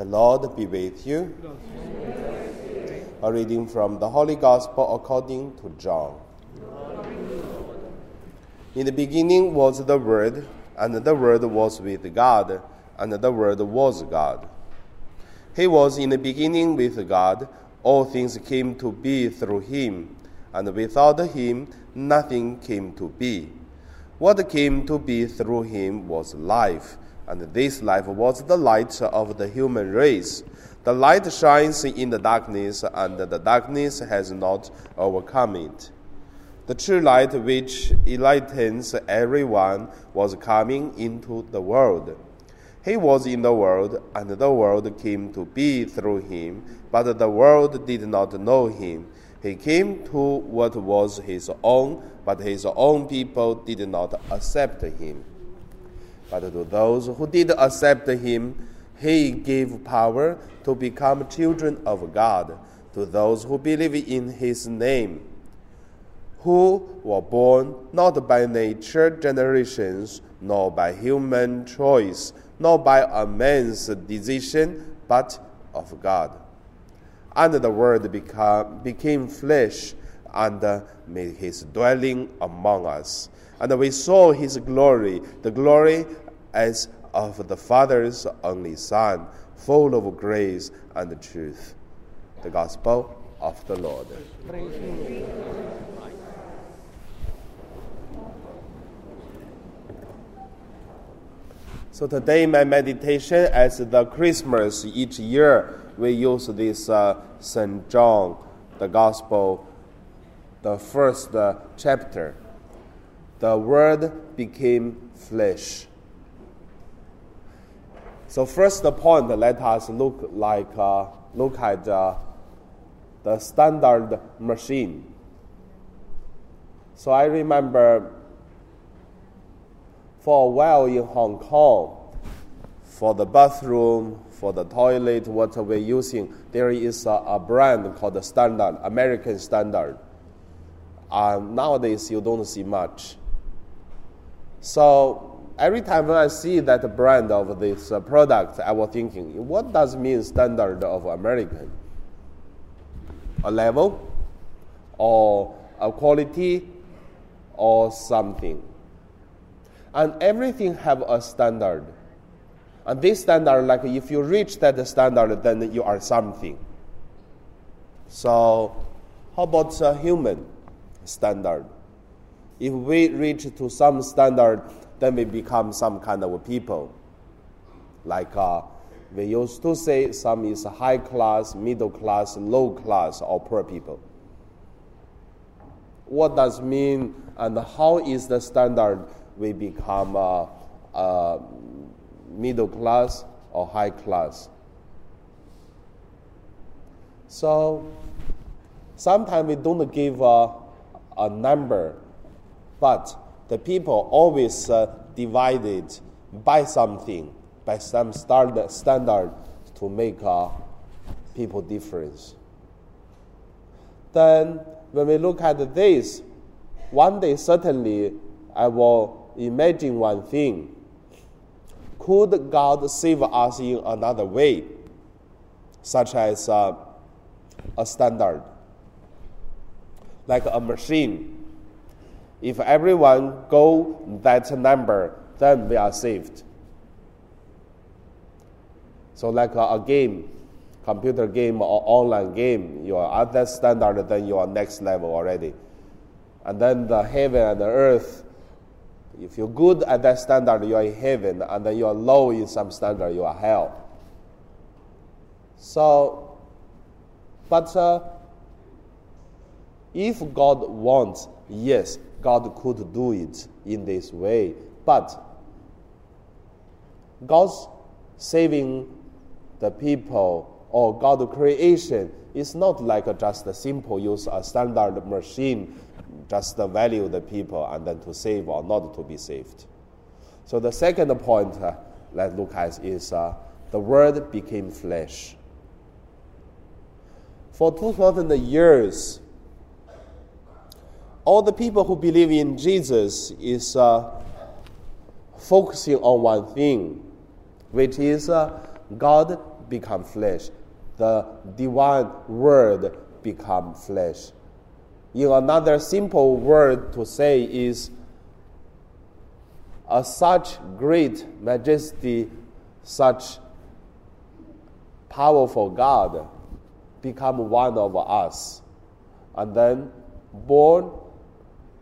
The Lord be with you. A reading from the Holy Gospel according to John. In the beginning was the Word, and the Word was with God, and the Word was God. He was in the beginning with God. All things came to be through him, and without him nothing came to be. What came to be through him was life and this life was the light of the human race. The light shines in the darkness, and the darkness has not overcome it. The true light which enlightens everyone was coming into the world. He was in the world, and the world came to be through him, but the world did not know him. He came to what was his own, but his own people did not accept him. But to those who did accept him, he gave power to become children of God, to those who believe in his name, who were born not by nature generations, nor by human choice, nor by a man's decision, but of God. And the Word became, became flesh and made his dwelling among us and we saw his glory, the glory as of the Father's only Son, full of grace and truth. The Gospel of the Lord. So today, my meditation as the Christmas each year, we use this uh, St. John, the Gospel, the first uh, chapter the Word became flesh. So first point, let us look like uh, look at uh, the standard machine. So I remember for a while in Hong Kong, for the bathroom, for the toilet, what we're using, there is a, a brand called the Standard, American Standard. Uh, nowadays, you don't see much. So every time when I see that brand of this uh, product, I was thinking, what does mean standard of American? A level, or a quality, or something. And everything have a standard. And this standard, like if you reach that standard, then you are something. So, how about a human standard? If we reach to some standard, then we become some kind of people. Like uh, we used to say, some is high class, middle class, low class, or poor people. What does mean, and how is the standard we become uh, uh, middle class or high class? So sometimes we don't give a, a number but the people always uh, divided by something, by some standard, standard to make uh, people difference. Then, when we look at this, one day certainly I will imagine one thing. Could God save us in another way, such as uh, a standard, like a machine? If everyone go that number, then we are saved. So like a, a game, computer game or online game, you are at that standard, then you are next level already. And then the heaven and the earth, if you're good at that standard, you are in heaven, and then you are low in some standard, you are hell. So, but uh, if God wants, yes, God could do it in this way. But God's saving the people or God's creation is not like just a simple use a standard machine, just to value the people and then to save or not to be saved. So the second point uh, let's look at is uh, the Word became flesh. For 2,000 years, all the people who believe in Jesus is uh, focusing on one thing, which is uh, God become flesh. The divine word become flesh. In another simple word to say is a such great majesty, such powerful God become one of us. And then born,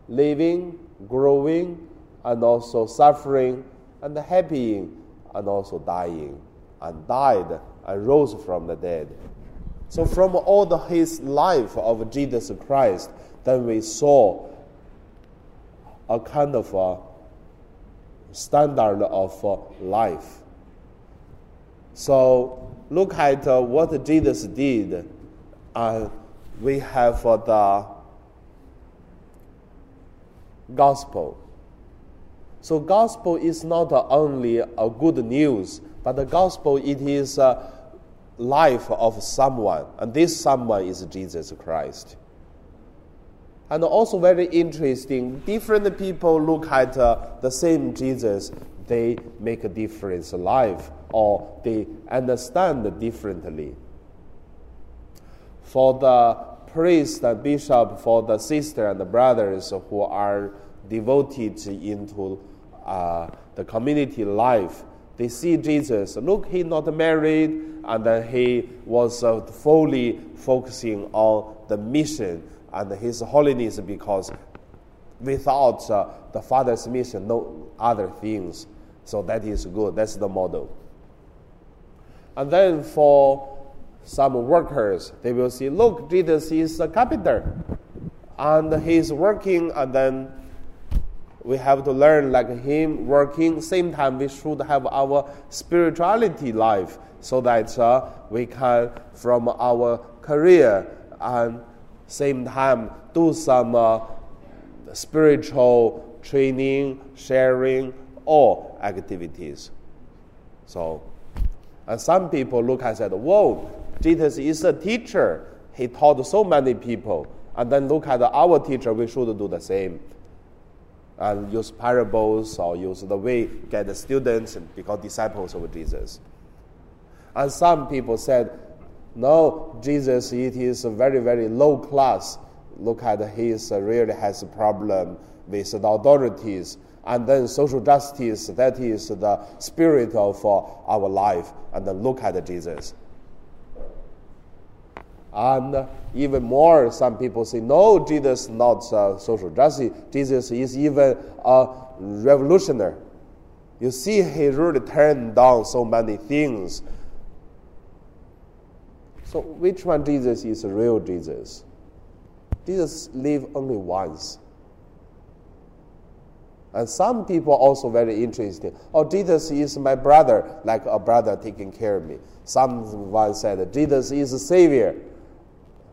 living, growing, and also suffering, and happying, and also dying, and died and rose from the dead. So, from all the, his life of Jesus Christ, then we saw a kind of a standard of uh, life. So, look at uh, what Jesus did. and we have uh, the gospel. So, gospel is not only a good news, but the gospel it is. Uh, life of someone, and this someone is Jesus Christ. And also, very interesting, different people look at uh, the same Jesus, they make a different life or they understand differently. For the priest and bishop, for the sister and the brothers who are devoted into uh, the community life, they see Jesus. Look, he's not married, and then he was uh, fully focusing on the mission and his holiness because without uh, the Father's mission, no other things. So that is good. That's the model. And then for some workers, they will see, look, Jesus is a carpenter, and he's working, and then we have to learn like him working. Same time, we should have our spirituality life so that uh, we can, from our career and same time, do some uh, spiritual training, sharing, or activities. So, and some people look and said, "Whoa, Jesus is a teacher. He taught so many people." And then look at our teacher. We should do the same and use parables or use the way get the students and become disciples of Jesus. And some people said, no, Jesus, it is very, very low class. Look at his uh, really has a problem with the authorities. And then social justice, that is the spirit of uh, our life. And then look at Jesus. And even more, some people say, no, Jesus is not social justice. Jesus is even a revolutionary. You see, he really turned down so many things. So, which one Jesus is a real Jesus? Jesus lived only once. And some people also very interesting. Oh, Jesus is my brother, like a brother taking care of me. Someone said, Jesus is a savior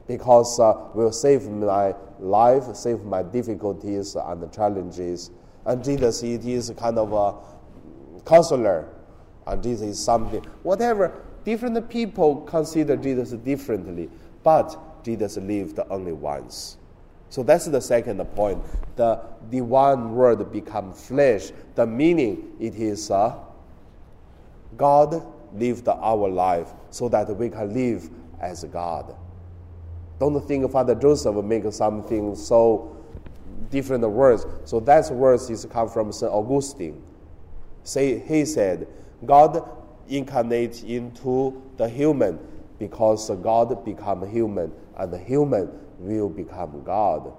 because uh, will save my life, save my difficulties and challenges. And Jesus, it is kind of a counselor, and Jesus is something. Whatever, different people consider Jesus differently, but Jesus lived only once. So that's the second point. The divine word become flesh. The meaning it is uh, God lived our life so that we can live as God. Don't think Father Joseph make something so different words. So that words is come from St. Augustine. Say, he said, God incarnate into the human because God become human and the human will become God.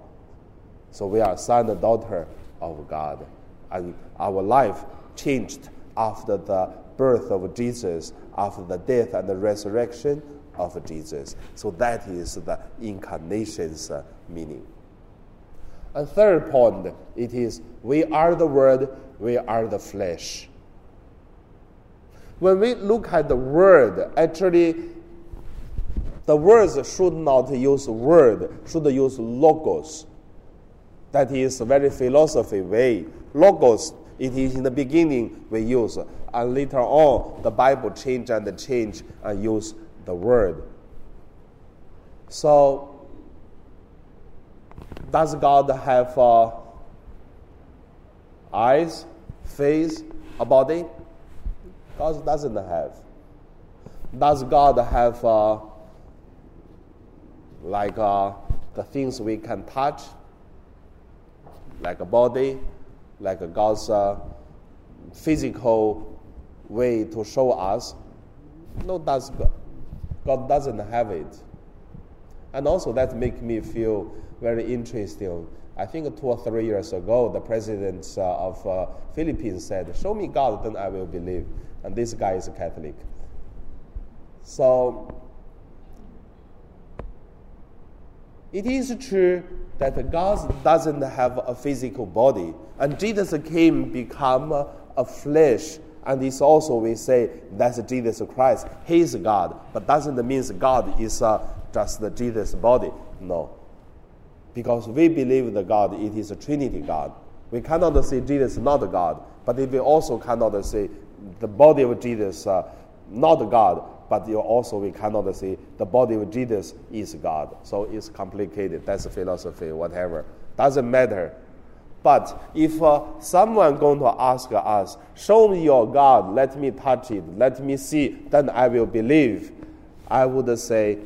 So we are son and daughter of God. And our life changed after the birth of Jesus, after the death and the resurrection of Jesus. So that is the incarnation's uh, meaning. A third point, it is we are the Word, we are the flesh. When we look at the word, actually, the words should not use word, should use logos. That is a very philosophy way. Logos, it is in the beginning we use, and later on the Bible change and change and use the word. So, does God have uh, eyes, face, a body? God doesn't have. Does God have uh, like uh, the things we can touch, like a body, like God's uh, physical way to show us? No, does God. Doesn't have it. And also that makes me feel very interesting. I think two or three years ago, the president uh, of uh, Philippines said, "Show me God, then I will believe." And this guy is a Catholic. So it is true that God doesn't have a physical body, and Jesus came become a flesh and it's also we say that's Jesus Christ. He is God, but doesn't mean God is uh, just the Jesus body. No, because we believe the God it is a Trinity God. We cannot say Jesus not God, but if we also cannot say the body of Jesus uh, not God. But you also we cannot say the body of Jesus is God. So it's complicated. That's philosophy, whatever. Doesn't matter but if uh, someone going to ask us, show me your God, let me touch it, let me see, then I will believe. I would say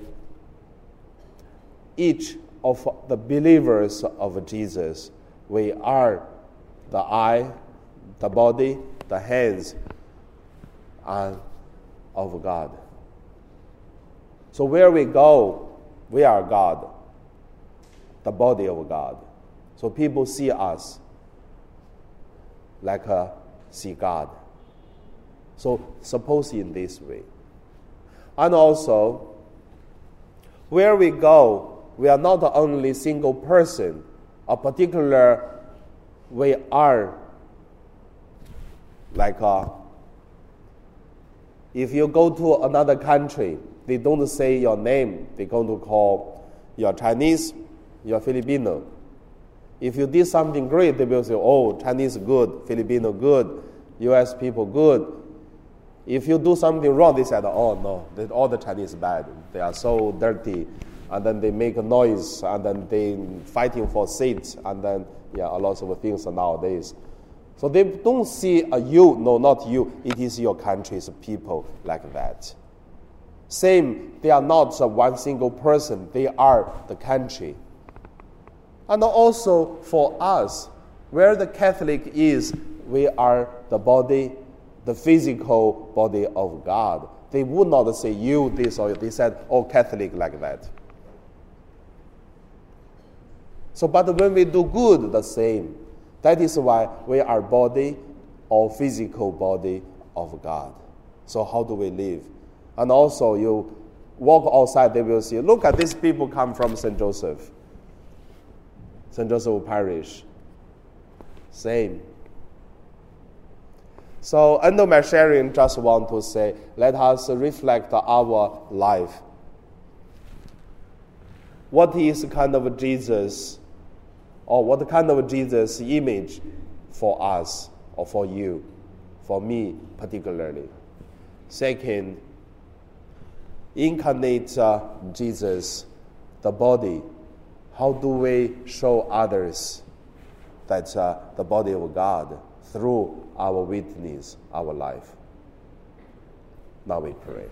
each of the believers of Jesus, we are the eye, the body, the hands, and of God. So where we go, we are God, the body of God. So people see us like a see God. So suppose in this way. And also, where we go, we are not the only single person, a particular we are like a, if you go to another country, they don't say your name, they're going to call you're Chinese, you're Filipino. If you did something great, they will say, oh, Chinese good, Filipino good, US people good. If you do something wrong, they said, oh, no, all the Chinese bad. They are so dirty. And then they make a noise, and then they fighting for seats, and then, yeah, a lot of things nowadays. So they don't see a you, no, not you. It is your country's people like that. Same, they are not one single person. They are the country. And also for us, where the Catholic is, we are the body, the physical body of God. They would not say you this or they said, oh, Catholic like that. So, but when we do good, the same. That is why we are body or physical body of God. So, how do we live? And also, you walk outside, they will see, look at these people come from St. Joseph. St. Joseph Parish. Same. So, under my sharing, just want to say, let us reflect our life. What is kind of Jesus, or what kind of Jesus image for us, or for you, for me particularly? Second, incarnate uh, Jesus, the body how do we show others that uh, the body of God through our witness, our life? Now we pray.